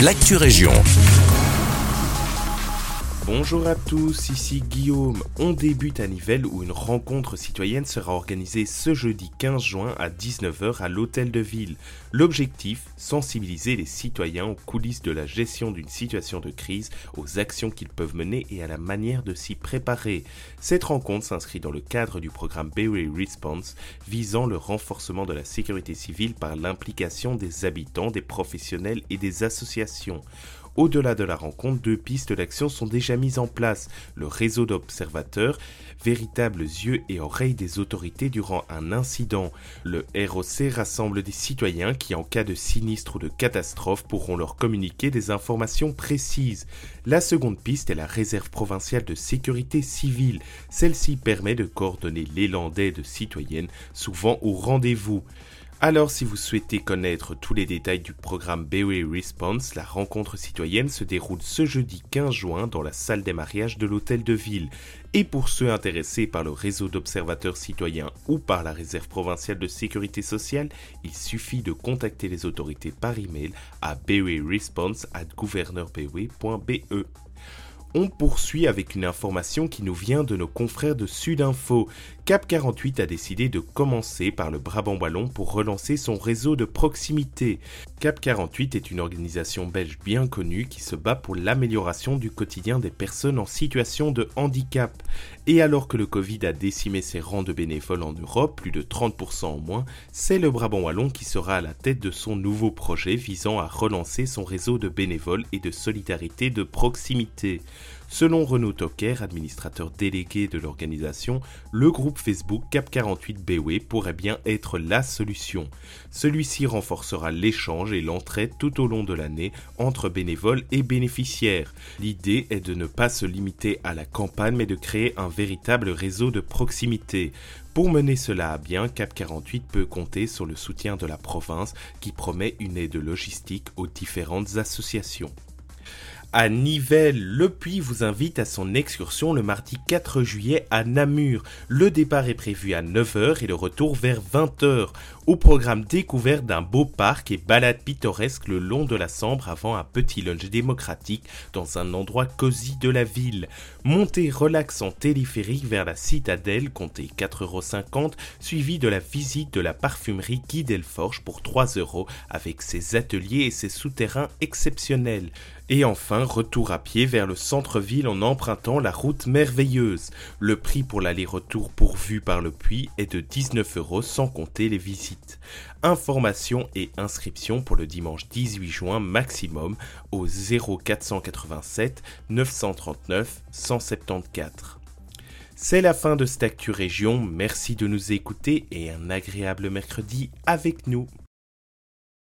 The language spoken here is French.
l'actu région. Bonjour à tous, ici Guillaume. On débute à Nivelles où une rencontre citoyenne sera organisée ce jeudi 15 juin à 19h à l'hôtel de ville. L'objectif, sensibiliser les citoyens aux coulisses de la gestion d'une situation de crise, aux actions qu'ils peuvent mener et à la manière de s'y préparer. Cette rencontre s'inscrit dans le cadre du programme Berry Response visant le renforcement de la sécurité civile par l'implication des habitants, des professionnels et des associations. Au-delà de la rencontre, deux pistes d'action sont déjà mises en place. Le réseau d'observateurs, véritables yeux et oreilles des autorités durant un incident. Le ROC rassemble des citoyens qui, en cas de sinistre ou de catastrophe, pourront leur communiquer des informations précises. La seconde piste est la réserve provinciale de sécurité civile. Celle-ci permet de coordonner l'élan d'aide citoyenne, souvent au rendez-vous. Alors si vous souhaitez connaître tous les détails du programme BOE Response, la rencontre citoyenne se déroule ce jeudi 15 juin dans la salle des mariages de l'hôtel de ville. Et pour ceux intéressés par le réseau d'observateurs citoyens ou par la réserve provinciale de sécurité sociale, il suffit de contacter les autorités par email à boeresponse@gouverneurbe.be. On poursuit avec une information qui nous vient de nos confrères de Sudinfo. Cap 48 a décidé de commencer par le Brabant Wallon pour relancer son réseau de proximité. Cap 48 est une organisation belge bien connue qui se bat pour l'amélioration du quotidien des personnes en situation de handicap. Et alors que le Covid a décimé ses rangs de bénévoles en Europe, plus de 30% en moins, c'est le Brabant Wallon qui sera à la tête de son nouveau projet visant à relancer son réseau de bénévoles et de solidarité de proximité. Selon Renaud Tocker, administrateur délégué de l'organisation, le groupe Facebook Cap48BW pourrait bien être la solution. Celui-ci renforcera l'échange et l'entraide tout au long de l'année entre bénévoles et bénéficiaires. L'idée est de ne pas se limiter à la campagne mais de créer un véritable réseau de proximité. Pour mener cela à bien, Cap48 peut compter sur le soutien de la province qui promet une aide logistique aux différentes associations. À Nivelles, Le Puy vous invite à son excursion le mardi 4 juillet à Namur. Le départ est prévu à 9h et le retour vers 20h. Au programme découverte d'un beau parc et balade pittoresque le long de la Sambre avant un petit lunch démocratique dans un endroit cosy de la ville. Montée relax en téléphérique vers la citadelle, comptez 4,50€, suivi de la visite de la parfumerie Guy Delforge pour 3€ avec ses ateliers et ses souterrains exceptionnels. Et retour à pied vers le centre-ville en empruntant la route merveilleuse. Le prix pour l'aller-retour pourvu par le puits est de 19 euros sans compter les visites. Informations et inscriptions pour le dimanche 18 juin maximum au 0487 939 174. C'est la fin de cette Actu Région, merci de nous écouter et un agréable mercredi avec nous.